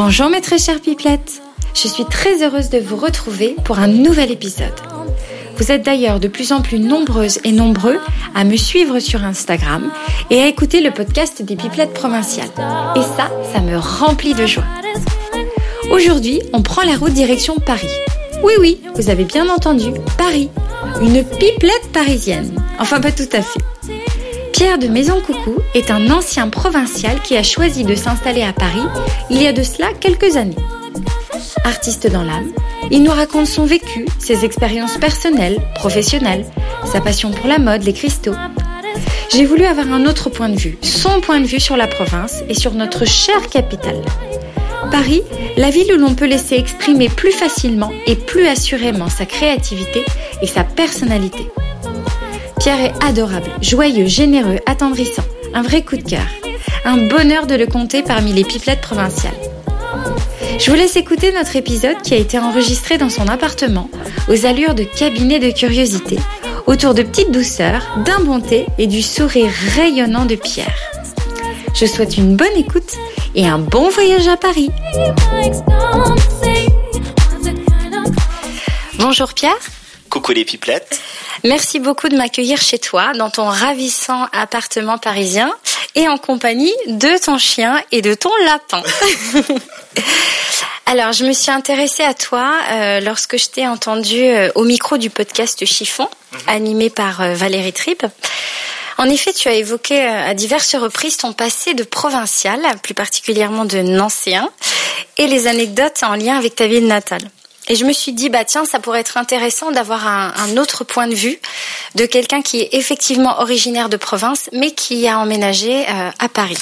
Bonjour mes très chères pipelettes Je suis très heureuse de vous retrouver pour un nouvel épisode. Vous êtes d'ailleurs de plus en plus nombreuses et nombreux à me suivre sur Instagram et à écouter le podcast des pipelettes provinciales. Et ça, ça me remplit de joie. Aujourd'hui, on prend la route direction Paris. Oui, oui, vous avez bien entendu, Paris. Une pipelette parisienne. Enfin, pas tout à fait. Pierre de Maison Coucou est un ancien provincial qui a choisi de s'installer à Paris il y a de cela quelques années. Artiste dans l'âme, il nous raconte son vécu, ses expériences personnelles, professionnelles, sa passion pour la mode, les cristaux. J'ai voulu avoir un autre point de vue, son point de vue sur la province et sur notre chère capitale. Paris, la ville où l'on peut laisser exprimer plus facilement et plus assurément sa créativité et sa personnalité. Pierre est adorable, joyeux, généreux, attendrissant. Un vrai coup de cœur. Un bonheur de le compter parmi les pipelettes provinciales. Je vous laisse écouter notre épisode qui a été enregistré dans son appartement, aux allures de cabinet de curiosité, autour de petites douceurs, d'un bon thé et du sourire rayonnant de Pierre. Je souhaite une bonne écoute et un bon voyage à Paris. Bonjour Pierre. Coucou les pipelettes. Merci beaucoup de m'accueillir chez toi, dans ton ravissant appartement parisien, et en compagnie de ton chien et de ton lapin. Alors, je me suis intéressée à toi euh, lorsque je t'ai entendu euh, au micro du podcast Chiffon, mhm. animé par euh, Valérie Tripp. En effet, tu as évoqué à diverses reprises ton passé de provincial, plus particulièrement de nancéen, et les anecdotes en lien avec ta ville natale. Et je me suis dit, bah tiens, ça pourrait être intéressant d'avoir un, autre point de vue de quelqu'un qui est effectivement originaire de province, mais qui a emménagé euh, à Paris.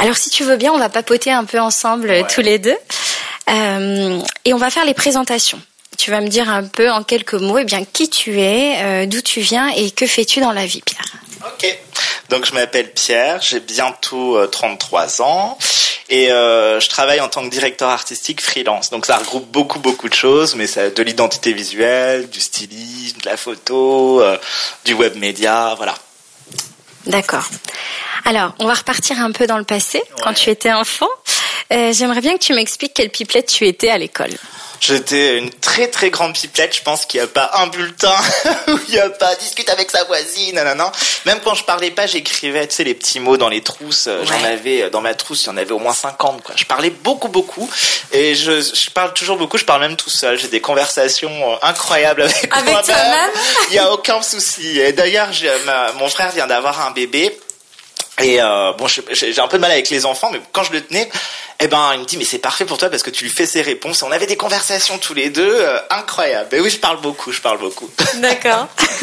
Alors si tu veux bien, on va papoter un peu ensemble euh, tous les deux. Euh, et on va faire les présentations. Tu vas me dire un peu en quelques mots eh bien, qui tu es, d'où tu viens et que fais-tu dans la vie, Pierre? Ok. Donc je m'appelle Pierre, j'ai bientôt 33 ans. Et euh, je travaille en tant que directeur artistique freelance. Donc ça regroupe beaucoup beaucoup de choses, mais ça de l'identité visuelle, du stylisme, de la photo, euh, du web média, voilà. D'accord. Alors, on va repartir un peu dans le passé, quand tu étais enfant. Euh, J'aimerais bien que tu m'expliques quelle pipelette tu étais à l'école. J'étais une très très grande pipelette. Je pense qu'il n'y a pas un bulletin où il n'y a pas discute avec sa voisine. non. Même quand je parlais pas, j'écrivais, tu sais, les petits mots dans les trousses. J'en avais dans ma trousse, il y en avait au moins 50. Quoi. Je parlais beaucoup beaucoup et je, je parle toujours beaucoup. Je parle même tout seul. J'ai des conversations euh, incroyables avec, avec toi-même. Il n'y a aucun souci. D'ailleurs, mon frère vient d'avoir un bébé et euh, bon, j'ai un peu de mal avec les enfants, mais quand je le tenais, eh ben, il me dit mais c'est parfait pour toi parce que tu lui fais ses réponses. on avait des conversations tous les deux euh, incroyables. Et oui, je parle beaucoup, je parle beaucoup. D'accord.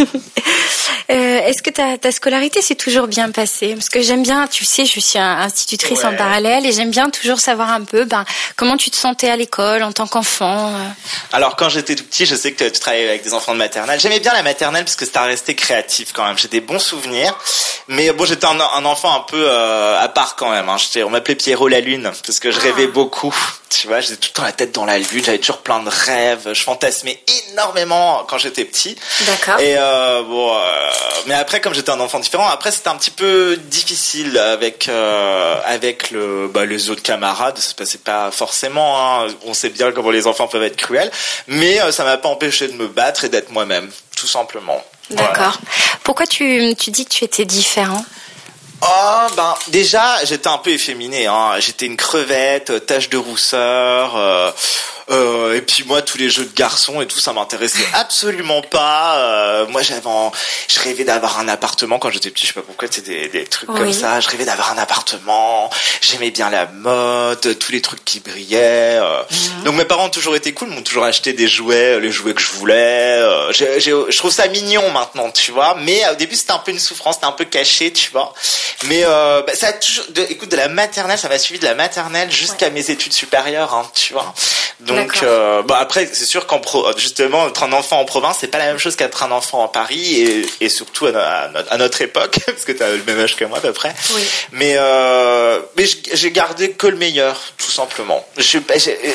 euh, Est-ce que ta, ta scolarité s'est toujours bien passée? Parce que j'aime bien, tu sais, je suis institutrice en parallèle et j'aime bien toujours savoir un peu, ben, comment tu te sentais à l'école en tant qu'enfant. Euh? Alors quand j'étais tout petit, je sais que tu travaillais avec des enfants de maternelle. J'aimais bien la maternelle parce que c'était resté créatif quand même. J'ai des bons souvenirs. Mais bon, j'étais un, un, enfant un peu euh, à part quand même. Hein. On m'appelait Pierrot la Lune parce que je rêvais ah. beaucoup. Tu vois, j'étais tout le temps la tête dans la lune, j'avais toujours plein de rêves, je fantasmais énormément quand j'étais petit. D'accord. Et euh, bon, euh, mais après, comme j'étais un enfant différent, après c'était un petit peu difficile avec euh, avec le bah, les autres camarades. Ça se passait pas forcément. Hein. On sait bien comment les enfants peuvent être cruels, mais ça m'a pas empêché de me battre et d'être moi-même, tout simplement. D'accord. Pourquoi tu tu dis que tu étais différent? Oh ben déjà j'étais un peu efféminé hein. j'étais une crevette tache de rousseur euh, euh, et puis moi tous les jeux de garçons et tout ça m'intéressait absolument pas. Euh, moi j'avais je rêvais d'avoir un appartement quand j'étais petit je sais pas pourquoi c'était des, des, trucs comme ça. Je rêvais d'avoir un appartement. J'aimais bien la mode tous les trucs qui brillaient euh. Donc mes parents ont toujours été cool m'ont toujours acheté des jouets les jouets que je voulais je trouve ça mignon maintenant tu vois. Mais au début c'était un peu une souffrance c'était un peu caché tu vois. Mais bah, ça a toujours, de, écoute, de la maternelle, ça m'a suivi de la maternelle jusqu'à mes études supérieures, hein, tu vois. Donc, euh, bah après, c'est sûr qu'en justement, être un enfant en province, c'est pas la même chose qu'être un enfant en Paris et, et surtout à, à, notre époque, parce que tu as le même âge que moi à peu près. Oui. Mais, euh, mais j'ai gardé que le meilleur, tout simplement. Je,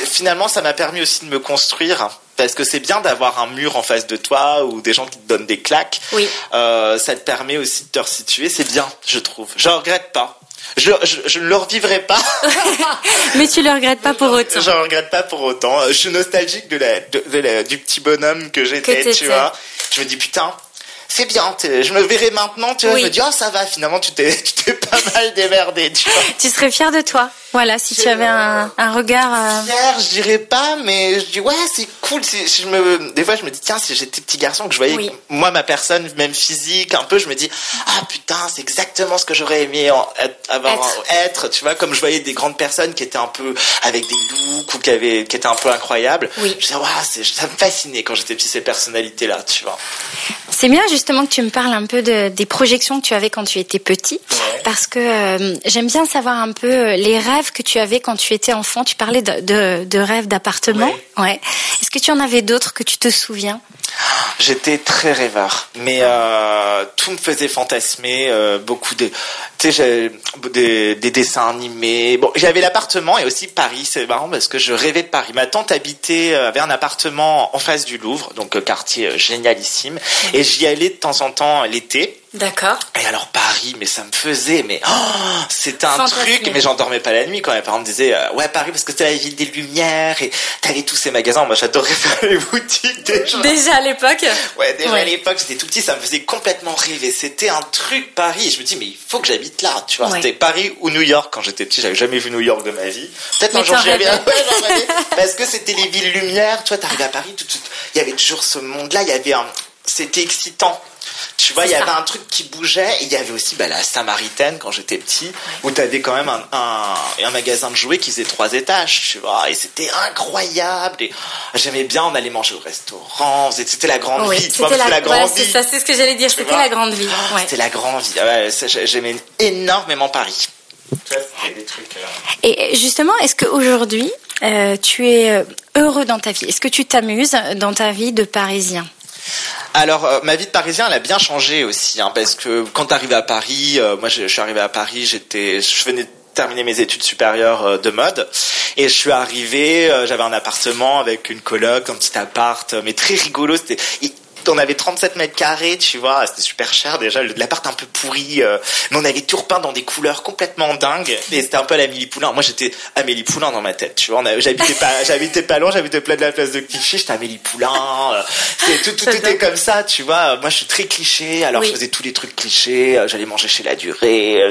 finalement, ça m'a permis aussi de me construire parce que c'est bien d'avoir un mur en face de toi ou des gens qui te donnent des claques. Oui. Euh, ça te permet aussi de te resituer. C'est bien, je trouve. Je regrette pas. Je, je, ne le revivrai pas. Mais tu le regrettes pas pour autant. Je le regrette pas pour autant. Je suis nostalgique de la, de, du petit bonhomme que j'étais, tu vois. Je me dis putain, c'est bien. Je me verrai maintenant, tu vois, je me dis, oh, ça va, finalement, tu t'es, tu t'es pas mal démerdé, tu vois. Tu serais fier de toi. Voilà, si tu avais un, un regard. Euh... Fier, je dirais pas, mais je dis, ouais, c'est cool. Si, je me, des fois, je me dis, tiens, si j'étais petit garçon, que je voyais, moi, ma personne, même physique, un peu, je me dis, ah, putain, c'est exactement ce que j'aurais aimé avoir, être. tu vois, comme je voyais des grandes personnes qui étaient un peu avec des looks ou qui avaient, qui étaient un peu incroyables. Oui. Je disais, ouais, ça me fascinait quand j'étais petit, ces personnalités-là, tu vois. C'est bien, justement, que tu me parles un peu de, des projections que tu avais quand tu étais petit, parce que euh, j'aime bien savoir un peu euh, les rêves que tu avais quand tu étais enfant. Tu parlais de, de, de rêves d'appartement. Ouais. Est-ce que tu en avais d'autres que tu te souviens? J'étais très rêveur, mais euh, tout me faisait fantasmer. Euh, beaucoup de, tu sais, des, des, dessins animés. Bon, j'avais l'appartement et aussi Paris. C'est marrant parce que je rêvais de Paris. Ma tante habitait euh, avait un appartement en face du Louvre, donc quartier génialissime, et j'y allais de temps en temps l'été. D'accord. Et alors Paris, mais ça me faisait, mais oh, c'était un truc, mais j'en dormais pas la nuit quand mes parents me disaient ouais Paris parce que c'était la ville des lumières et t'avais tous ces magasins. Moi j'adorais faire les boutiques déjà. Déjà à l'époque. Ouais, déjà à l'époque j'étais tout petit, ça me faisait complètement rêver. C'était un truc Paris. Et je me dis mais il faut que j'habite là, tu vois. C'était Paris ou New York quand j'étais petit. J'avais jamais vu New York de ma vie. Peut-être un jour j'y bien. parce que c'était les villes lumières. Tu vois, t'arrivais à Paris, tout, il y avait toujours ce monde-là. Il y avait un, c'était excitant. Tu vois, il y avait un truc qui bougeait. Et il y avait aussi bah, la Samaritaine quand j'étais petit, où tu avais quand même un, un, magasin de jouets qui faisait trois étages, tu vois. Et c'était incroyable. Et j'aimais bien, on allait manger au restaurant. C'était la grande vie. C'était la, grande vie. C'est ce que j'allais dire. C'était la grande vie. C'était la grande vie. J'aimais énormément Paris. Euh, et justement, est-ce qu'aujourd'hui, euh, tu es euh, heureux dans ta vie? Est-ce que tu t'amuses dans ta vie de Parisien? Alors, euh, ma vie de Parisien, elle a bien changé aussi, hein, parce que quand arrivé à Paris, euh, moi, je, suis arrivé à Paris, j'étais, je venais de terminer mes études supérieures euh, de mode. Et je suis arrivé j'avais un appartement avec une coloc un petit appart mais très rigolo c'était on avait 37 mètres carrés, tu vois, c'était super cher déjà, l'appart un peu pourri, euh, mais on avait tout repeint dans des couleurs complètement dingues, et c'était un peu l'Amélie Poulain. Moi, j'étais Amélie Poulain dans ma tête, tu vois, j'habitais pas, j'habitais pas loin, j'habitais plein de la place de Clichy, j'étais Amélie Poulain, euh, tout, tout était comme ça, tu vois. Moi, je suis très cliché, alors je faisais tous les trucs clichés, euh, j'allais manger chez la durée,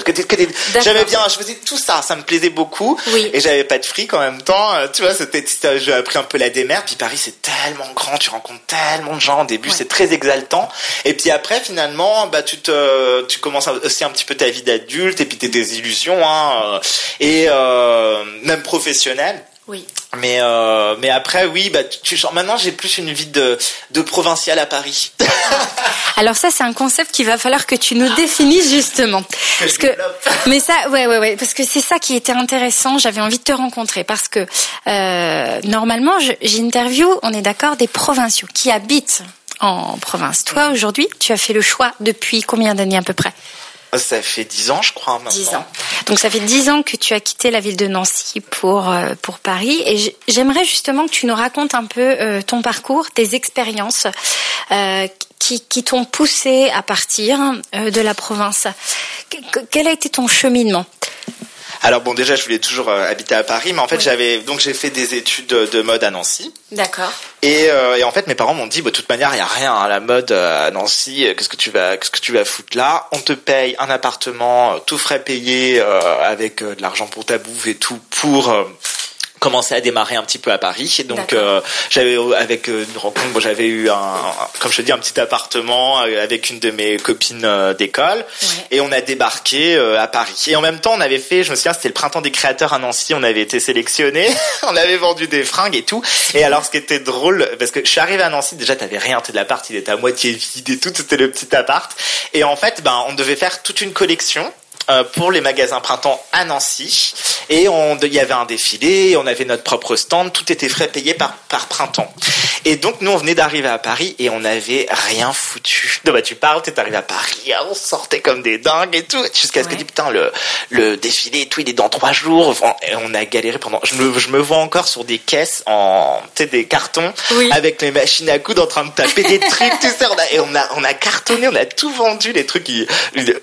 j'aimais bien, je faisais tout ça, ça me plaisait beaucoup, et j'avais pas de fric en même temps, tu vois, c'était, j'ai appris un peu la démerde, puis Paris, c'est tellement grand, tu rencontres tellement de gens, au début, très exaltant. Et puis après, finalement, bah, tu te, tu commences aussi un petit peu ta vie d'adulte et puis tes illusions, hein, et euh, même professionnelle. Oui. Mais euh, mais après oui bah tu maintenant j'ai plus une vie de de provincial à Paris. Alors ça c'est un concept qu'il va falloir que tu nous définisses justement. Parce que mais ça ouais ouais ouais parce que c'est ça qui était intéressant, j'avais envie de te rencontrer parce que euh, normalement j'interview, on est d'accord des provinciaux qui habitent en province. Toi, aujourd'hui, tu as fait le choix depuis combien d'années à peu près ça fait dix ans, je crois, maintenant. Dix ans. Donc ça fait dix ans que tu as quitté la ville de Nancy pour euh, pour Paris. Et j'aimerais justement que tu nous racontes un peu euh, ton parcours, tes expériences euh, qui, qui t'ont poussé à partir de la province. Quel a été ton cheminement? Alors bon, déjà, je voulais toujours euh, habiter à Paris, mais en fait, j'avais donc j'ai fait des études de mode à Nancy. D'accord. Et, euh, et, en fait, mes parents m'ont dit, bah, de toute manière, il y a rien à la mode euh, à Nancy. Qu'est-ce que tu vas, qu'est-ce que tu vas foutre là? On te paye un appartement, tout frais payé, avec de l'argent pour ta bouffe et tout pour commencé à démarrer un petit peu à Paris. Donc euh, j'avais avec euh, une rencontre, j'avais eu un, comme je te dis, un petit appartement euh, avec une de mes copines d'école, et on a débarqué à Paris. Et en même temps, on avait fait, je me souviens, c'était le printemps des créateurs à Nancy, on avait été sélectionnés, on avait vendu des fringues et tout. Et alors, ce qui était drôle, parce que je suis arrivé à Nancy, déjà t'avais rien, de l'appart, il était à moitié vide et tout, c'était le petit appart. Et en fait, ben, on devait faire toute une collection euh, pour les magasins printemps à Nancy et on il y avait un défilé, on avait notre propre stand, tout était frais payé par par printemps. Et donc nous on venait d'arriver à Paris et on n'avait rien foutu. Donc bah tu parles, t'es arrivé à Paris, on sortait comme des dingues et tout jusqu'à ce que dit putain le le défilé et tout il est dans trois jours. Et on a galéré pendant. Je me je me vois encore sur des caisses en tu des cartons avec les machines à coudre en train de taper des trucs tout ça. et on a on a cartonné, on a tout vendu les trucs qui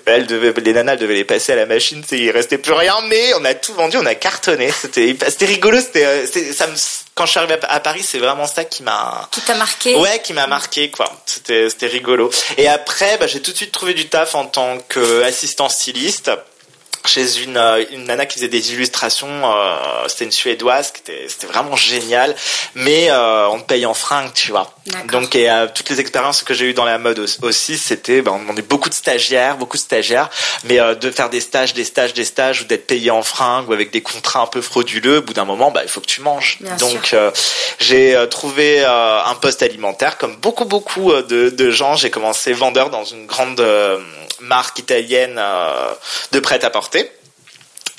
elles devaient les nanas devaient les passé à la machine, il restait plus rien, mais on a tout vendu, on a cartonné. C'était, c'était rigolo. C'était, ça me, quand je suis arrivé à Paris, c'est vraiment ça qui m'a. Qui t'a marqué? Ouais, qui m'a marqué quoi. C'était, c'était rigolo. Et après, bah, j'ai tout de suite trouvé du taf en tant qu'assistant styliste chez une, euh, une nana qui faisait des illustrations. Euh, c'était une suédoise, qui était, c'était vraiment génial. Mais euh, on te paye en fringues, tu vois. Donc et euh, toutes les expériences que j'ai eues dans la mode aussi, c'était, ben, on demandait beaucoup de stagiaires, beaucoup de stagiaires, mais euh, de faire des stages, des stages, des stages, ou d'être payé en fringues ou avec des contrats un peu frauduleux. Au bout d'un moment, bah, il faut que tu manges. Donc j'ai trouvé un poste alimentaire, comme beaucoup beaucoup de, de gens. J'ai commencé vendeur dans une grande marque italienne de prêt-à-porter.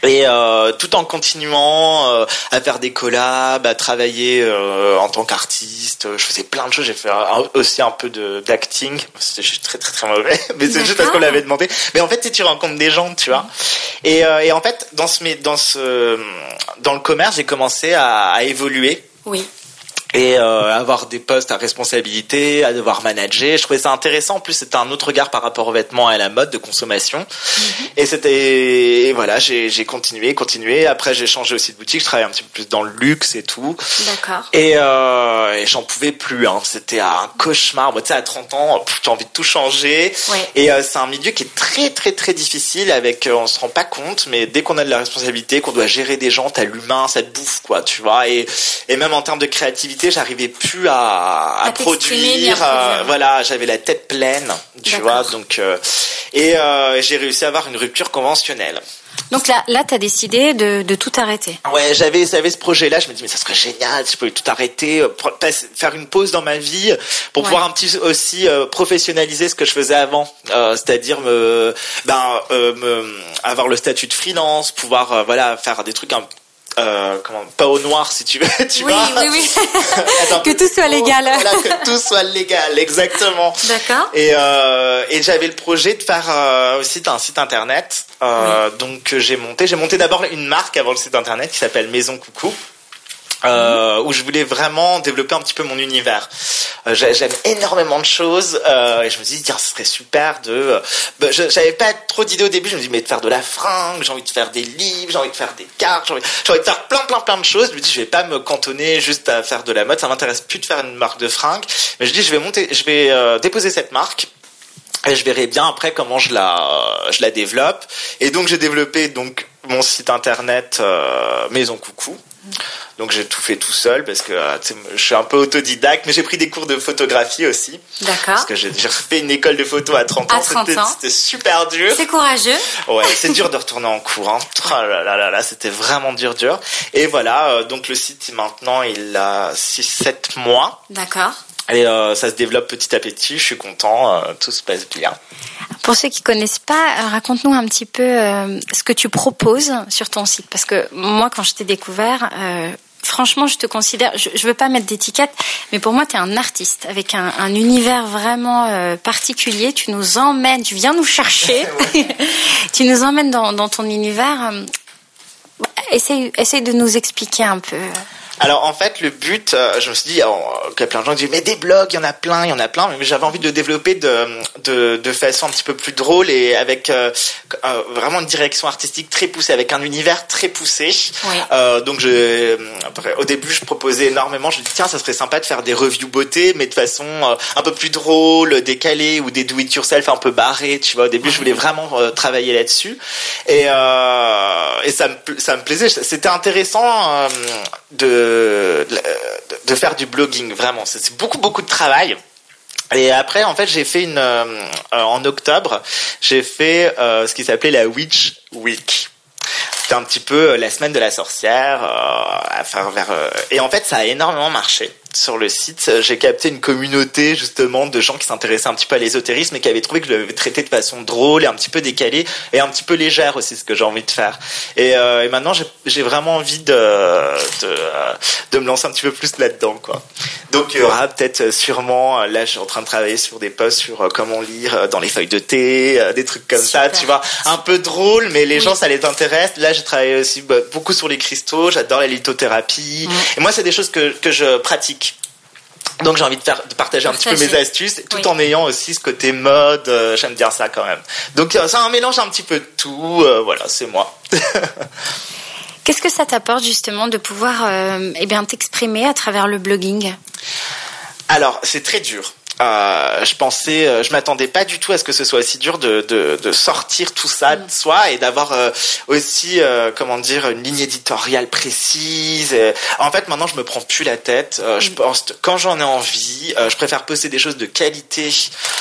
Et euh, tout en continuant euh, à faire des collabs, à travailler euh, en tant qu'artiste, je faisais plein de choses. J'ai fait aussi un peu d'acting. Je suis très très très mauvais, mais c'est juste parce qu'on l'avait demandé. Mais en fait, tu rencontres des gens, tu vois. Et, et en fait, dans ce dans ce dans le commerce, j'ai commencé à, à évoluer. Oui et euh, avoir des postes à responsabilité, à devoir manager. Je trouvais ça intéressant. En plus, c'était un autre regard par rapport aux vêtements et à la mode de consommation. Mhm. Et c'était voilà, j'ai continué, continué. Après, j'ai changé aussi de boutique. Je travaillais un petit peu plus dans le luxe et tout. D'accord. Et, euh, et j'en pouvais plus. Hein. C'était un cauchemar. Moi, tu sais, à 30 ans, as envie de tout changer. Et euh, c'est un milieu qui est très très très difficile. Avec, euh, on se rend pas compte, mais dès qu'on a de la responsabilité, qu'on doit gérer des gens, t'as l'humain, ça te bouffe, quoi. Tu vois. Et et même en termes de créativité j'arrivais plus à, à, produire. Euh, voilà, j'avais la tête pleine, tu vois. Donc, euh, et euh, j'ai réussi à avoir une rupture conventionnelle. Donc là, là, t'as décidé de, de, tout arrêter. Ouais, j'avais, j'avais ce projet-là. Je me dis, mais ça serait génial si je pouvais tout arrêter, faire une pause dans ma vie pour pouvoir un petit aussi professionnaliser ce que je faisais avant, c'est-à-dire me, ben, me, avoir le statut de freelance, pouvoir, voilà, faire des trucs un euh, comment, pas au noir si tu veux, tu oui, vois. Oui, oui, que tout soit légal. Voilà, que tout soit légal, exactement. D'accord. Et, euh, et j'avais le projet de faire euh, aussi un site internet. Euh, Donc j'ai monté, j'ai monté d'abord une marque avant le site internet qui s'appelle Maison Coucou euh, où je voulais vraiment développer un petit peu mon univers. Euh, J'aime énormément de choses euh, et je me dis tiens ce serait super de. Bah, J'avais pas trop d'idées au début. Je me dis mais de faire de la fringue, j'ai envie de faire des livres, j'ai envie de faire des cartes, j'ai envie, envie, de faire plein plein plein de choses. Je me dis je vais pas me cantonner juste à faire de la mode. Ça m'intéresse plus de faire une marque de fringues. Mais je dis je vais monter, je vais euh, déposer cette marque et je verrai bien après comment je la je la développe et donc j'ai développé donc mon site internet Maison Coucou donc j'ai tout fait tout seul parce que euh, je suis un peu autodidacte, mais j'ai pris des cours de photographie aussi. D'accord. Parce que j'ai fait une école de photo à 30 ans. À 30 ans. C'était super dur. C'est courageux. Ouais, c'est dur de retourner en cours. Hein. Oh là là là là, c'était vraiment dur dur. Et voilà, euh, donc le site maintenant il a 6-7 mois. D'accord. Et euh, ça se développe petit à petit. Je suis content, euh, tout se passe bien. Pour ceux qui connaissent pas, euh, raconte-nous un petit peu euh, ce que tu proposes sur ton site, parce que moi, quand je t'ai découvert, franchement, je te considère, je, je veux pas mettre d'étiquette, mais pour moi, tu es un artiste avec un, un univers vraiment euh, particulier. Tu nous emmènes, tu viens nous chercher, tu nous emmènes dans, dans ton univers. Essaye, essaye de nous expliquer un peu. Alors en fait, le but, euh, je me suis dit, oh, qu'il y a plein de gens qui disent, mais des blogs, il y en a plein, il y en a plein, mais j'avais envie de le développer de, de, de, façon un petit peu plus drôle et avec euh, euh, vraiment une direction artistique très poussée, avec un univers très poussé. Oui. Euh, donc je, au début, je proposais énormément, je me dis, tiens, ça serait sympa de faire des reviews beauté, mais de façon euh, un peu plus drôle, décalée, ou des do-it-yourself un peu barrés, tu vois. Au début, je voulais vraiment travailler là-dessus. Et, et ça, me, ça me plaisait, c'était intéressant de de, de faire du blogging, vraiment. C'est beaucoup, beaucoup de travail. Et après, en fait, j'ai fait une euh, en octobre, j'ai fait euh, ce qui s'appelait la Witch Week. C'était un petit peu la semaine de la sorcière, euh, vers. et en fait, ça a énormément marché sur le site, j'ai capté une communauté justement de gens qui s'intéressaient un petit peu à l'ésotérisme et qui avaient trouvé que je l'avais traité de façon drôle et un petit peu décalée et un petit peu légère aussi, ce que j'ai envie de faire. Et, euh, et maintenant, j'ai vraiment envie de, de, de, me lancer un petit peu plus là-dedans, quoi. Donc il y aura peut-être sûrement, là, je suis en train de travailler sur des posts sur euh, comment lire dans les feuilles de thé, euh, des trucs comme Super. ça, tu vois, un peu drôle, mais les oui. gens ça les intéresse. Là, j'ai travaillé aussi bah, beaucoup sur les cristaux. J'adore la lithothérapie. Mmh. Et moi, c'est des choses que que je pratique Donc j'ai envie de, faire, de partager un petit peu mes astuces, tout en ayant aussi ce côté mode. Euh, j'aime bien ça quand même. Donc c'est un mélange un petit peu de tout. Euh, voilà, c'est moi. Qu'est-ce que ça t'apporte justement de pouvoir eh bien t'exprimer à travers le blogging? Alors c'est très dur. Euh, je pensais, euh, je m'attendais pas du tout à ce que ce soit aussi dur de, de, de sortir tout ça de soi et d'avoir euh, aussi, euh, comment dire, une ligne éditoriale précise. En fait, maintenant, je me prends plus la tête. Je mm. pense quand j'en ai envie, je préfère poster des choses de qualité.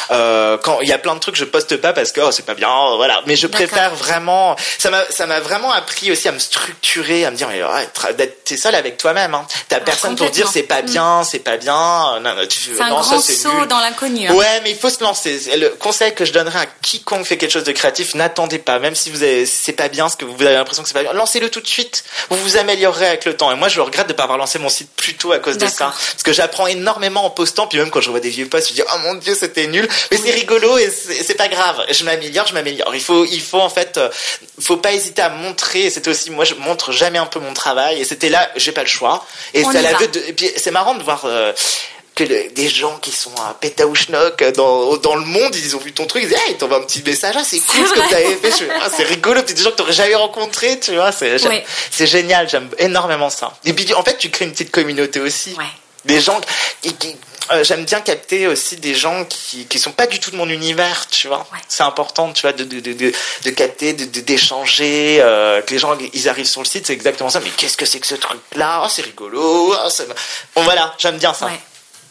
quand il y a plein de trucs, je poste pas parce que oh, c'est pas bien, voilà. Mais je préfère vraiment. Ça m'a, ça m'a vraiment appris aussi à me structurer, à me dire, mais ouais, d'être seul avec toi-même. Hein. T'as personne pour dire c'est pas mm. bien, c'est pas bien. Non, non, tu, non ça c'est nul dans l'inconnu. Hein. Ouais, mais il faut se lancer. Le conseil que je donnerais à quiconque fait quelque chose de créatif, n'attendez pas. Même si vous avez, c'est pas bien, ce que vous avez l'impression que c'est pas bien, lancez-le tout de suite. Vous vous améliorerez avec le temps. Et moi, je regrette de pas avoir lancé mon site plus tôt à cause de ça. Parce que j'apprends énormément en postant. Puis même quand je vois des vieux posts, je dis, oh mon dieu, c'était nul. Mais c'est rigolo et c'est pas grave. Je m'améliore, je m'améliore. Il faut, il faut en fait, euh, faut pas hésiter à montrer. C'était aussi, moi, je montre jamais un peu mon travail. Et c'était là, j'ai pas le choix. Et c'est la de, et puis c'est marrant de voir, euh, que des gens qui sont à Pétaouchnok dans, dans le monde, ils ont vu ton truc, ils disent, hey, t'envoies un petit message, ah, c'est cool ce que t'avais fait, ah, c'est rigolo, des gens que t'aurais jamais rencontrés, tu vois, c'est, génial, j'aime énormément ça. Et puis, en fait, tu crées une petite communauté aussi. Ouais. Des gens qui, qui euh, j'aime bien capter aussi des gens qui qui sont pas du tout de mon univers, tu vois. C'est important, tu vois, de de de de, capter, de d'échanger, euh, que les gens ils arrivent sur le site, c'est exactement ça. Mais qu'est-ce que c'est que ce truc là oh, C'est rigolo. Oh, bon voilà, j'aime bien ça.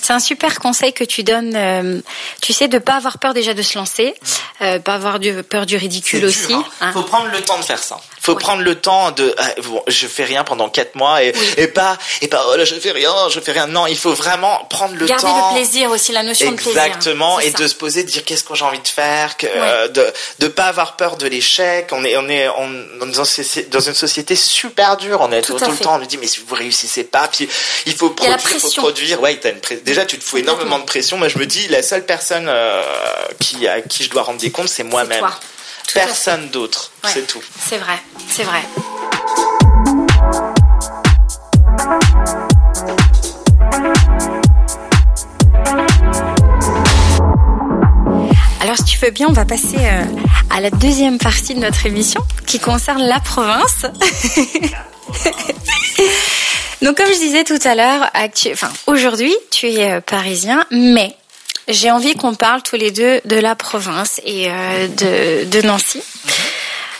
C'est un super conseil que tu donnes. Euh, tu sais, de pas avoir peur déjà de se lancer, euh, pas avoir du, peur du ridicule aussi. Il hein. hein. Faut prendre le temps de faire ça. Faut prendre le temps de. Euh, bon, je fais rien pendant quatre mois et, et pas et pas oh là je fais rien, je fais rien. Non, il faut vraiment prendre le temps. Garder le plaisir aussi, la notion de plaisir. Exactement, et de se poser, de dire qu'est-ce que j'ai envie de faire, que, euh, de de pas avoir peur de l'échec. On est on est on, dans une société super dure. On est tout, le temps on nous dit mais si vous réussissez pas, puis il faut produire, il faut produire. Ouais, t'as une déjà tu te fous énormément de pression. Moi je me dis la seule personne euh, qui à qui je dois rendre des comptes c'est moi-même. Personne d'autre, c'est tout. C'est vrai, c'est vrai. Alors si tu veux bien, on va passer euh, à la deuxième partie de notre émission qui concerne la province. Donc comme je disais tout à l'heure, enfin aujourd'hui tu es euh, parisien, mais j'ai envie qu'on parle tous les deux de la province et euh, de, Nancy.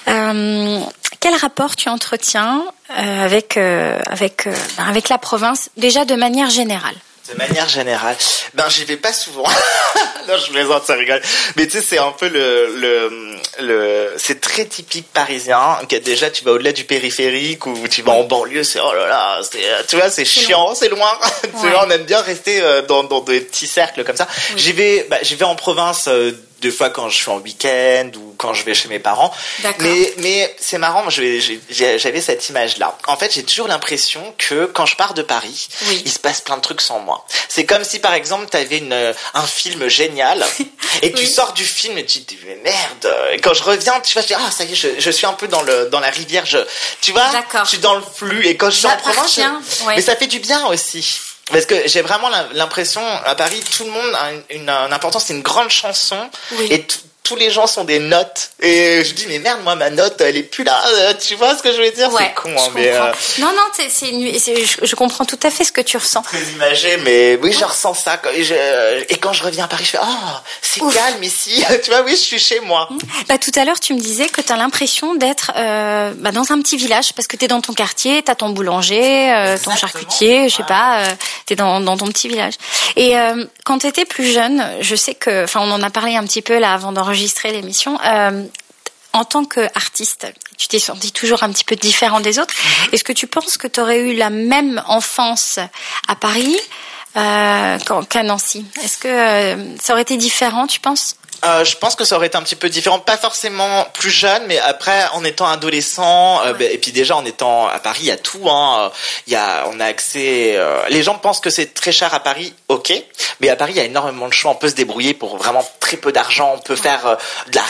Euh, quel rapport tu entretiens avec avec avec la province déjà de manière générale? De manière générale, ben j'y vais pas souvent. non, je plaisante, ça rigole. Mais tu sais, c'est un peu le le le, c'est très typique parisien. Que déjà, tu vas au-delà du périphérique ou tu vas en banlieue, c'est oh là là, c'est tu vois, c'est chiant, c'est loin. tu vois, on aime bien rester euh, dans dans des petits cercles comme ça. J'y vais, bah, j'y vais en province. Euh, deux fois quand je suis en week-end ou quand je vais chez mes parents. Mais, mais c'est marrant, j'avais cette image-là. En fait, j'ai toujours l'impression que quand je pars de Paris, il se passe plein de trucs sans moi. C'est comme si, par exemple, tu avais une, un film génial et tu sors du film et tu te dis, mais merde. Et quand je reviens, tu vas te dire, ah, ça y est, je, je, suis un peu dans, le, dans la rivière. Je, tu vois, je suis dans le flux. Et quand je suis en province, mais ça fait du bien aussi. Parce que j'ai vraiment l'impression, à Paris, tout le monde a une, une, importance, c'est une grande chanson. Et tous les gens sont des notes. Et je dis mais merde moi ma note elle est plus là euh, tu vois ce que je veux dire? C'est con hein, mais euh, non non c'est je, je, comprends tout à fait ce que tu ressens. Très imagé mais oui je ressens ça. Et, je, et quand je reviens à Paris je fais oh c'est calme ici. Tu vois oui je suis chez moi. Mmh. bah tout à l'heure tu me disais que tu as l'impression d'être euh, bah, dans un petit village parce que tu es dans ton quartier tu as ton boulanger euh, ton charcutier je sais pas tu es dans, dans ton petit village. Et quand tu étais plus jeune je sais que enfin on en a parlé un petit peu là avant d'enregistrer enregistrer l'émission. Euh, en tant qu'artiste, tu t'es senti toujours un petit peu différent des autres. Mhm. Est-ce que tu penses que tu aurais eu la même enfance à Paris euh, qu'à Nancy? Est-ce que euh, ça aurait été différent, tu penses? Euh, je pense que ça aurait été un petit peu différent, pas forcément plus jeune, mais après en étant adolescent, euh, ben, et puis déjà en étant à Paris, il y a tout. Hein, il y a, on a accès. Euh, les gens pensent que c'est très cher à Paris, ok, mais à Paris il y a énormément de choix. On peut se débrouiller pour vraiment très peu d'argent. On peut faire de la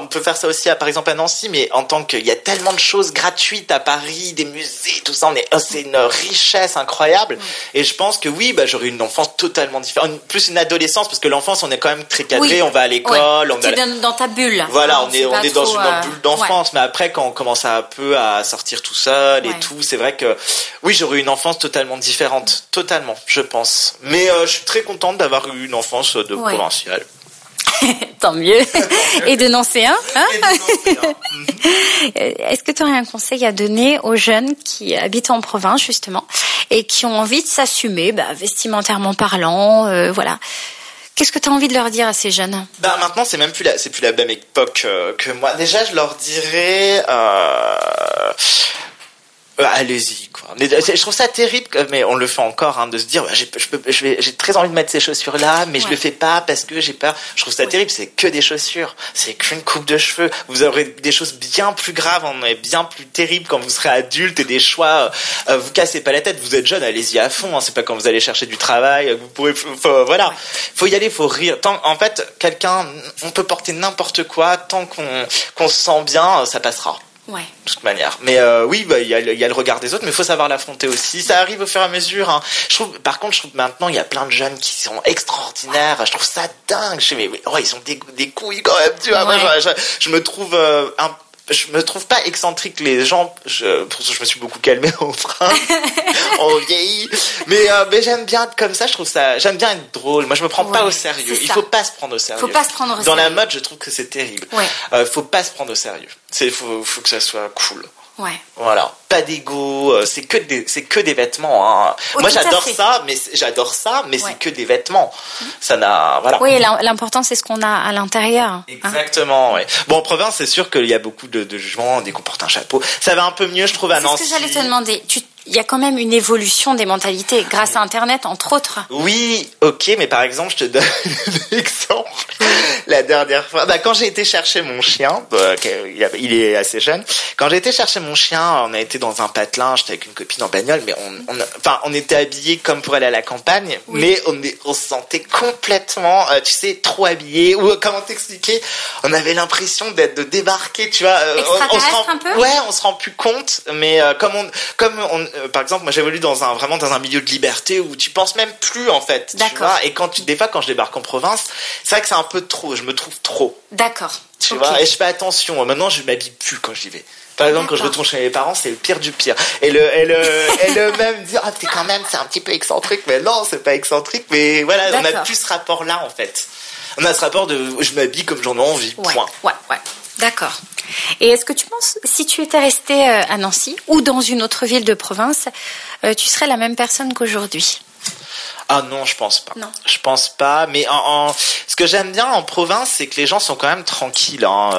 on peut faire ça aussi, à, par exemple à Nancy, mais en tant qu'il y a tellement de choses gratuites à Paris, des musées, tout ça, on est, oh, c'est une richesse incroyable. Et je pense que oui, bah, j'aurais une enfance totalement différente, plus une adolescence, parce que l'enfance, on est quand même très cadré, on va à l'école, on va dans, ta bulle. Voilà, hein, on est, on est dans une euh, bulle d'enfance, mais après, quand on commence un peu à sortir tout seul et tout, c'est vrai que oui, j'aurais une enfance totalement différente, totalement, je pense. Mais euh, je suis très contente d'avoir eu une enfance de provinciale. Tant mieux. Et de Nancéen. Hein Est-ce que tu aurais un conseil à donner aux jeunes qui habitent en province, justement, et qui ont envie de s'assumer, bah, vestimentairement parlant, euh, voilà Qu'est-ce que tu as envie de leur dire à ces jeunes? Bah, Maintenant, c'est même plus la, c'est plus la même époque euh, que moi. Déjà, je leur dirais... Euh euh, allez-y quoi. Mais je trouve ça terrible, mais on le fait encore, hein, de se dire, j'ai, j'ai très envie de mettre ces chaussures là, mais je le fais pas parce que j'ai peur. Je trouve ça terrible. C'est que des chaussures, c'est qu'une coupe de cheveux. Vous aurez des choses bien plus graves, on est bien plus terribles quand vous serez adulte et des choix. Euh, vous cassez pas la tête. Vous êtes jeune, allez-y à fond. Hein, c'est pas quand vous allez chercher du travail. Vous pourrez, faut, voilà, faut y aller, faut rire. Tant, en fait, quelqu'un, on peut porter n'importe quoi tant qu'on qu'on se sent bien, ça passera. Ouais. De toute manière. Mais euh, oui, bah, il y, a, y, a, le regard des autres, mais il faut savoir l'affronter aussi. Ça arrive au fur et à mesure. Hein. Je trouve, par contre, je trouve maintenant, il y a plein de jeunes qui sont extraordinaires. Je trouve ça dingue. Je mais, oh, ils ont des, des couilles quand même. Tu vois, moi, je, je, me trouve euh, un je me trouve pas excentrique. Les gens je, pour ça je me suis beaucoup calmé au train. On vieillit. Mais euh, mais j'aime bien être comme ça je trouve ça j'aime bien être drôle. Moi je me prends pas au sérieux. il faut pas se prendre au sérieux. Faut pas se prendre au dans sérieux. la mode je trouve que c'est terrible. Ouais. euh, faut pas se prendre au sérieux. C'est faut faut que ça soit cool Ouais. Voilà, pas d'ego, euh, c'est que des c'est que des vêtements. Hein. Oh, Moi j'adore ça, mais j'adore ça, mais c'est que des vêtements. Ça n'a voilà. Oui, l'important c'est ce qu'on a à l'intérieur. Hein. Exactement. Ouais. Bon, en province, c'est sûr qu'il y a beaucoup de, de gens, des qu'on portent un chapeau. Ça va un peu mieux, je trouve, à Nancy. C'est ce que j'allais te demander. Tu il y a quand même une évolution des mentalités grâce à Internet, entre autres. Oui, ok, mais par exemple, je te donne un exemple. La dernière fois, bah, quand j'ai été chercher mon chien, bah, il est assez jeune. Quand j'ai été chercher mon chien, on a été dans un patelin, j'étais avec une copine en bagnole, mais on, on, enfin, on était habillés comme pour aller à la campagne, mais on, on se sentait complètement, euh, tu sais, trop habillés. Ou comment t'expliquer? On avait l'impression d'être de débarquer, tu vois. Euh, on, se rend, un peu? Ouais, on se rend plus compte, mais euh, comme on, comme on euh, par exemple, moi j'évolue dans un vraiment dans un milieu de liberté où tu penses même plus en fait. D'accord. Et quand tu des fois quand je débarque en province, c'est vrai que c'est un peu trop. Je me trouve trop. D'accord. Tu vois. Et je fais attention. Maintenant, je m'habille plus quand j'y vais. Par exemple, quand je retourne chez mes parents, c'est le pire du pire. Et le, et le, et le même dire, ah, t'es quand même, c'est un petit peu excentrique. Mais non, c'est pas excentrique. Mais voilà, on a plus ce rapport-là, en fait. On a ce rapport de, je m'habille comme j'en ai envie. Ouais, point. Ouais, ouais. D'accord. Et est-ce que tu penses, si tu étais resté euh, à Nancy ou dans une autre ville de province, euh, tu serais la même personne qu'aujourd'hui? Ah non, je pense pas. Non. Pense pas. Mais en, ce que j'aime bien en province, c'est que les gens sont quand même tranquilles. Hein.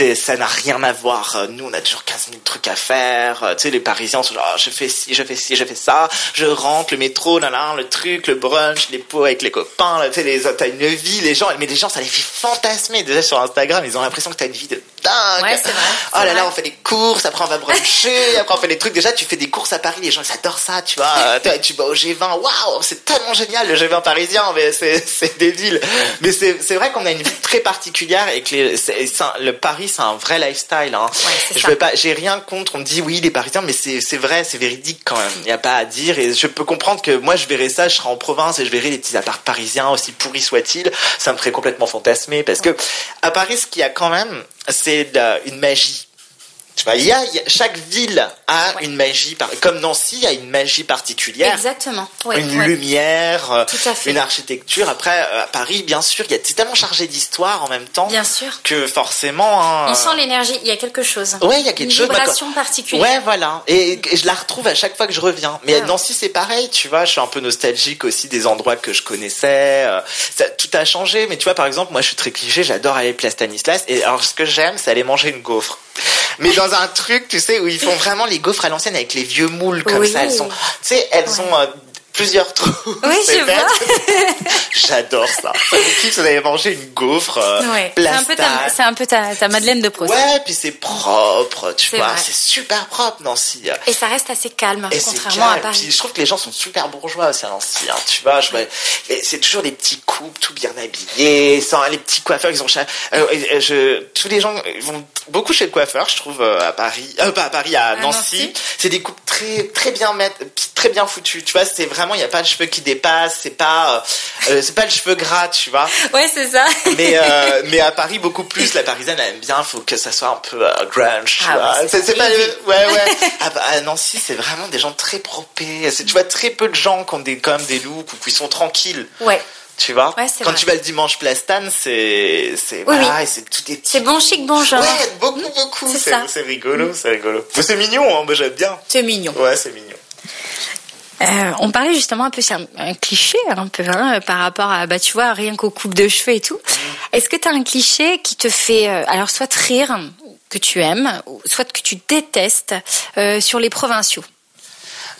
Euh, ça n'a rien à voir. Nous, on a toujours 15 000 trucs à faire. Tu sais, les Parisiens sont genre, ah, je fais ci, je fais ci, je fais ça. Je rentre, le métro, là, là, le truc, le brunch, les pots avec les copains. tu sais, les, t'as une vie, les gens. Mais les gens, ça les fait fantasmer. Déjà sur Instagram, ils ont l'impression que t'as une vie de dingue. Ouais, c'est vrai. Oh là là, on fait des courses, après on va bruncher, après on fait des trucs. Déjà, tu fais des courses à Paris, les gens, ils adorent ça, tu vois. tu vas au G20, waouh, c'est tellement génial le G20 parisien, mais c'est des villes. Mais c'est vrai qu'on a une vie très particulière et que les, le Paris, c'est un vrai lifestyle. Hein. Ouais, je veux pas, j'ai rien contre. On me dit oui, les Parisiens, mais c'est vrai, c'est véridique quand même. Il n'y a pas à dire. Et je peux comprendre que moi, je verrais ça, je serais en province et je verrais les petits apparts parisiens, aussi pourris soient-ils. Ça me ferait complètement fantasmer parce que à Paris, ce qu'il y a quand même, c'est une magie tu vois, il y a, chaque ville a une magie, comme Nancy a une magie particulière. Exactement. une lumière, euh, une architecture. Après, euh, à Paris, bien sûr, il y a tellement chargé d'histoire en même temps. Bien sûr. Que forcément. Hein, On sent l'énergie. Il y a quelque chose. Ouais, il y a quelque une chose. Une vibration particulière. Ouais, voilà. Et, je la retrouve à chaque fois que je reviens. Mais Nancy, c'est pareil. Tu vois, je suis un peu nostalgique aussi des endroits que je connaissais. Euh, ça, tout a changé. Mais tu vois, par exemple, moi, je suis très cliché. J'adore aller place Stanislas. Et alors, ce que j'aime, c'est aller manger une gaufre mais dans un truc, tu sais, où ils font vraiment les gaufres à l'ancienne avec les vieux moules comme ça. Elles sont, tu sais, elles ont euh, plusieurs trous. Oui, je vois. J'adore ça. Si vous avez mangé une gaufre euh, ouais. C'est un peu ta, c'est un peu ta, ta Madeleine de Proust. Ouais, puis c'est propre, tu vois, c'est super propre Nancy. Et ça reste assez calme, Et contrairement à Paris. Puis je trouve que les gens sont super bourgeois aussi à Nancy, hein, tu vois. Je, c'est toujours des petits couples tout bien habillés, sans les petits coiffeurs, ils ont euh, je, tous les gens vont beaucoup chez le coiffeur, je trouve euh, à Paris, euh, pas à Paris, à, Nancy. C'est des coupes très très bien très bien foutues. Tu vois, c'est vraiment il y a pas de cheveux qui dépassent, c'est pas euh, c'est pas le cheveu gras, tu vois. Ouais, c'est ça. Mais mais à Paris beaucoup plus. La parisienne elle aime bien, faut que ça soit un peu grunge. Ah, c'est pas ouais ouais. à, Nancy, c'est vraiment des gens très propés. Tu vois très peu de gens qui ont des quand même des looks ou qui sont tranquilles. Ouais. Tu vois? Quand tu vas le dimanche Plastan, c'est c'est c'est tout est C'est bon chic, bon genre. Ouais, beaucoup beaucoup, c'est rigolo, c'est rigolo. Mais c'est mignon hein, moi j'aime bien. C'est mignon. Ouais, c'est mignon. Euh, on parlait justement un peu, c'est un, cliché un peu hein, par rapport à, bah tu vois, rien qu'aux coupes de cheveux et tout. Est-ce que tu as un cliché qui te fait, euh, alors soit rire, que tu aimes, soit que tu détestes euh, sur les provinciaux?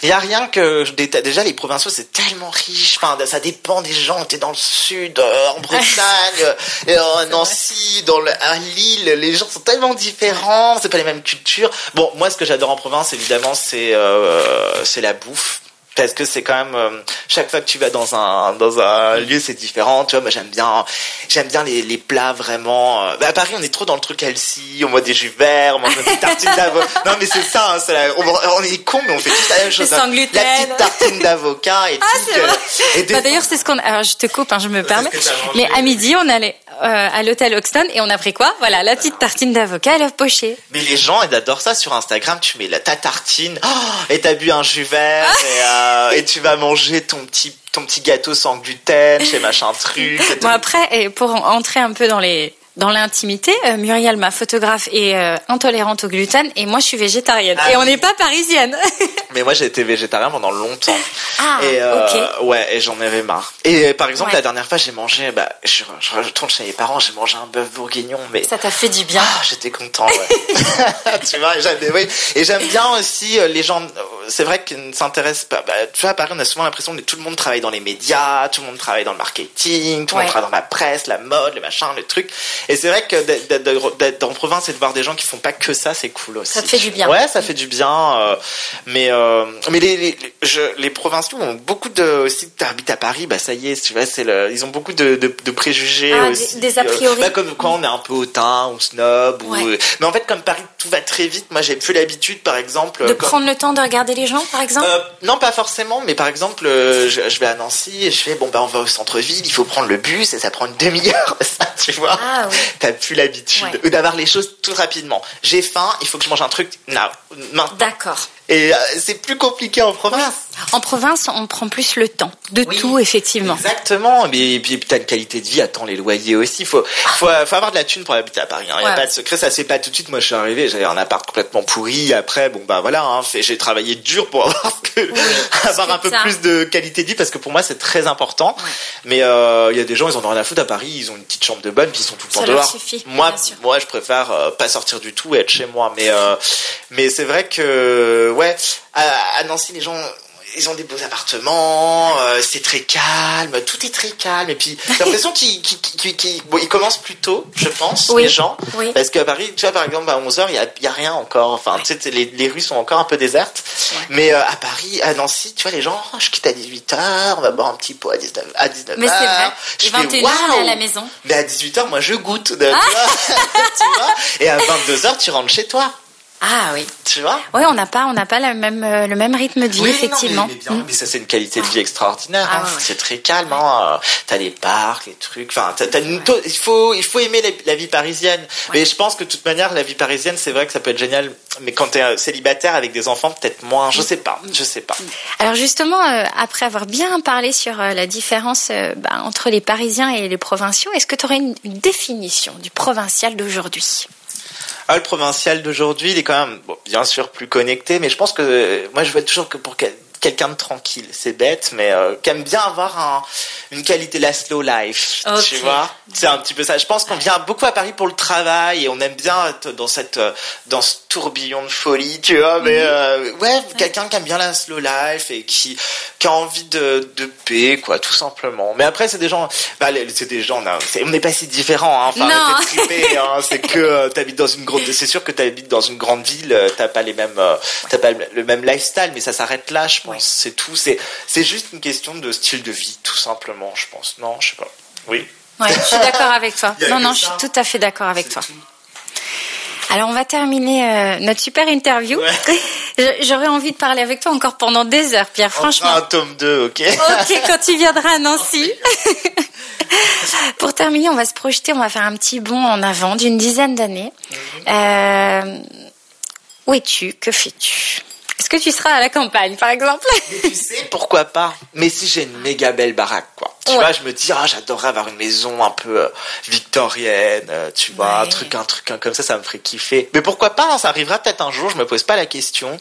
Il n'y a rien que déjà les provinciaux c'est tellement riche. Enfin, ça dépend des gens. T'es dans le sud, euh, en Bretagne, euh, Nancy, dans le, à Lille, les gens sont tellement différents. C'est pas les mêmes cultures. Bon, moi ce que j'adore en province évidemment c'est euh, c'est la bouffe parce que c'est quand même euh, chaque fois que tu vas dans un dans un lieu c'est différent. Tu vois moi j'aime bien j'aime bien les, les plats vraiment euh, bah, à Paris on est trop dans le truc healthy on boit des jus verts on mange des tartines d'avocat non mais c'est ça hein, on, est con mais on fait tous la même chose hein. la petite tartine d'avocat et ah, et bah, d'ailleurs c'est ce qu'on alors je te coupe hein, je me permets. mais à midi on allait euh, à l'hôtel Oxton et on a pris quoi? Voilà, la petite tartine d'avocat à l'œuf poché. Mais les gens, ils adorent ça sur Instagram. Tu mets la, ta tartine oh, et t'as bu un jus vert et, euh, et, tu vas manger ton petit ton petit gâteau sans gluten chez machin truc. Bon après, et pour entrer un peu dans les dans l'intimité, euh, Muriel, ma photographe, est euh, intolérante au gluten et moi je suis végétarienne. Ah et on n'est pas parisienne. Mais moi j'ai été végétarien pendant longtemps. Ah, et, euh, Ouais, et j'en avais marre. Et par exemple, la dernière fois j'ai mangé, bah, je, je, retourne chez mes parents, j'ai mangé un bœuf bourguignon. Mais... Ça t'a fait du bien. Ah, j'étais content, ouais. tu vois, et j'aime bien aussi les gens, c'est vrai qu'ils ne s'intéressent pas. Bah, tu vois, à Paris on a souvent l'impression que tout le monde travaille dans les médias, tout le monde travaille dans le marketing, tout le monde travaille dans la presse, la mode, le machin, le truc. Et c'est vrai que d'être en province et de voir des gens qui font pas que ça, c'est cool aussi. Ça te fait du bien. Ouais, ça fait du bien. Euh, mais euh, mais les les, je, les provinciaux ont beaucoup de aussi. T'habites à Paris, bah ça y est, tu vois, c'est le, ils ont beaucoup de, de, de préjugés ah, aussi. Des, a priori. Bah, comme quand on est un peu hautain ou snob. Ou, mais en fait, comme Paris, tout va très vite. Moi, j'ai plus l'habitude, par exemple. De prendre le temps de regarder les gens, par exemple? Euh, non, pas forcément, mais par exemple, je, je, vais à Nancy et je fais bon bah on va au centre-ville, il faut prendre le bus et ça prend une demi-heure, ça, tu vois. Ah, oui plus l'habitude d'avoir les choses tout rapidement. J'ai faim, il faut que je mange un truc now, maintenant. D'accord. Et euh, c'est plus compliqué en province. En province, on prend plus le temps de tout, effectivement. Exactement. Mais puis t'as une qualité de vie, attends les loyers aussi. Faut, faut, faut avoir de la thune pour habiter à Paris. Il hein. y a pas de secret, ça se fait pas tout de suite. Moi, je suis arrivé, j'avais un appart complètement pourri. Après, bon bah voilà, hein, j'ai travaillé dur pour avoir, avoir un peu plus de qualité de vie parce que pour moi c'est très important. Mais euh, il y a des gens, ils en ont rien à foutre à Paris. Ils ont une petite chambre de bonne, puis ils sont tout le temps dehors. Suffit, moi, moi, je préfère euh, pas sortir du tout et être chez moi. Mais mais c'est vrai que ouais, à, Nancy, les gens ils ont des beaux appartements, euh, c'est très calme, tout est très calme. Et puis, j'ai l'impression qu'ils ils commencent plus tôt, je pense, les gens. Parce qu'à Paris, tu vois, par exemple, à 11h, il n'y a, y a rien encore. Enfin, tu sais, les, les, rues sont encore un peu désertes. Mais euh, à Paris, à Nancy, tu vois, les gens, oh, je quitte à 18h, on va boire un petit pot à 19h. À 19h. Mais c'est vrai. Je 21h, à la maison. Mais à 18h, moi, je goûte. tu vois Et à 22h, tu rentres chez toi. Ah oui. Tu vois Oui, on n'a pas, on n'a pas le même, euh, le même rythme de vie, effectivement. mais, bien, mm. mais, ça, c'est une qualité de vie extraordinaire. Ah, hein. C'est très calme. Hein. T'as les parcs, les trucs. Enfin, il faut, il faut aimer la, vie parisienne. Mais je pense que de toute manière, la vie parisienne, c'est vrai que ça peut être génial. Mais quand t'es célibataire avec des enfants, peut-être moins. Je mm. sais pas. Je sais pas. Alors justement, euh, après avoir bien parlé sur euh, la différence bah, entre les Parisiens et les provinciaux, est-ce que tu aurais une définition du provincial d'aujourd'hui? Ah, le provincial d'aujourd'hui, il est quand même, bien sûr, plus connecté, mais je pense que moi, je veux toujours que pour quelqu'un de tranquille, c'est bête, mais euh, qui aime bien avoir un, une qualité la slow life, tu vois. C'est un petit peu ça. Je pense qu'on vient beaucoup à Paris pour le travail et on aime bien être dans cette, dans ce tourbillon de folie, tu vois. Mais euh, ouais, quelqu'un qui aime bien la slow life et qui qui a envie de, de paix, quoi, tout simplement. Mais après, c'est des gens, bah, c'est des gens, on n'est pas si différents. Hein, enfin, hein, c'est que euh, t'habites dans une grande, c'est sûr que t'habites dans une grande ville, euh, t'as pas les mêmes, euh, t'as pas le même lifestyle, mais ça s'arrête là, je pense. C'est tout. C'est c'est juste une question de style de vie, tout simplement, je pense. Non, je sais pas. Oui. Ouais, je suis d'accord avec toi. Non, non, je suis tout à fait d'accord avec toi. Alors on va terminer euh, notre super interview. J'aurais envie de parler avec toi encore pendant des heures, Pierre. franchement. un tome 2, ok? Ok, quand tu viendras à Nancy. Pour terminer, on va se projeter, on va faire un petit bond en avant d'une dizaine d'années. Mhm. Euh, où es-tu? Que fais-tu? Est-ce que tu seras à la campagne, par exemple Tu sais, pourquoi pas Mais si j'ai une méga belle baraque, quoi. Tu vois, je me dis, ah, j'adorerais avoir une maison un peu euh, victorienne, euh, tu vois, un truc, un truc comme ça, ça me ferait kiffer. Mais pourquoi pas hein, Ça arrivera peut-être un jour. Je me pose pas la question.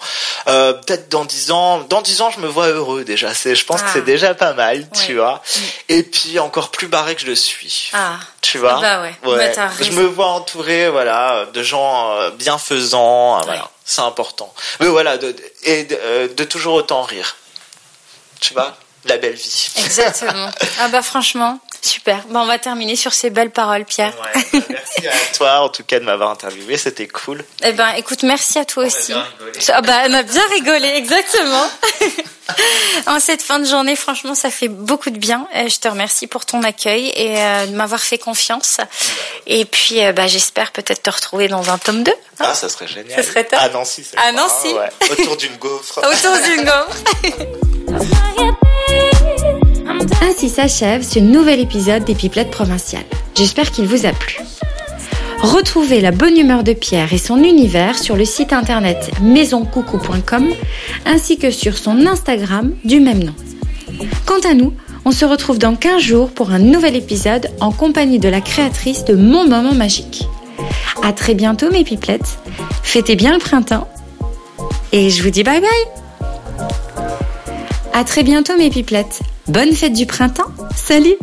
Euh, peut-être dans dix ans. Dans dix ans, je me vois heureux déjà. C'est, je pense que c'est ah. déjà pas mal, tu vois. Mm. Et puis encore plus barré que je le suis. Ah. Tu vois bah ouais. Bah, je me vois entouré, voilà, de gens bienfaisants. Voilà c'est important. Mais voilà, de, et de, euh, de, toujours autant rire. Tu vois, la belle vie. Exactement. ah bah franchement, super. Bah on va terminer sur ces belles paroles, Pierre. Ouais, bah, merci à toi en tout cas de m'avoir interviewé, c'était cool. Eh ben écoute, merci à toi aussi. Ah bah on a bien rigolé, exactement. en cette fin de journée, franchement, ça fait beaucoup de bien. Euh, je te remercie pour ton accueil et euh, de m'avoir fait confiance. Et puis, euh, bah, j'espère peut-être te retrouver dans un tome 2. Hein. ah, ça serait génial. Ça serait top. À Nancy, c'est À Nancy. Autour d'une gaufre. Autour d'une gaufre. Ainsi s'achève ce nouvel épisode des Pipelettes provinciales. J'espère qu'il vous a plu. Retrouvez la bonne humeur de Pierre et son univers sur le site internet maisoncoucou.com ainsi que sur son Instagram du même nom. Quant à nous, on se retrouve dans 15 jours pour un nouvel épisode en compagnie de la créatrice de Mon Moment Magique. À très bientôt mes pipelettes, fêtez bien le printemps et je vous dis bye bye. À très bientôt mes pipelettes. Bonne fête du printemps. Salut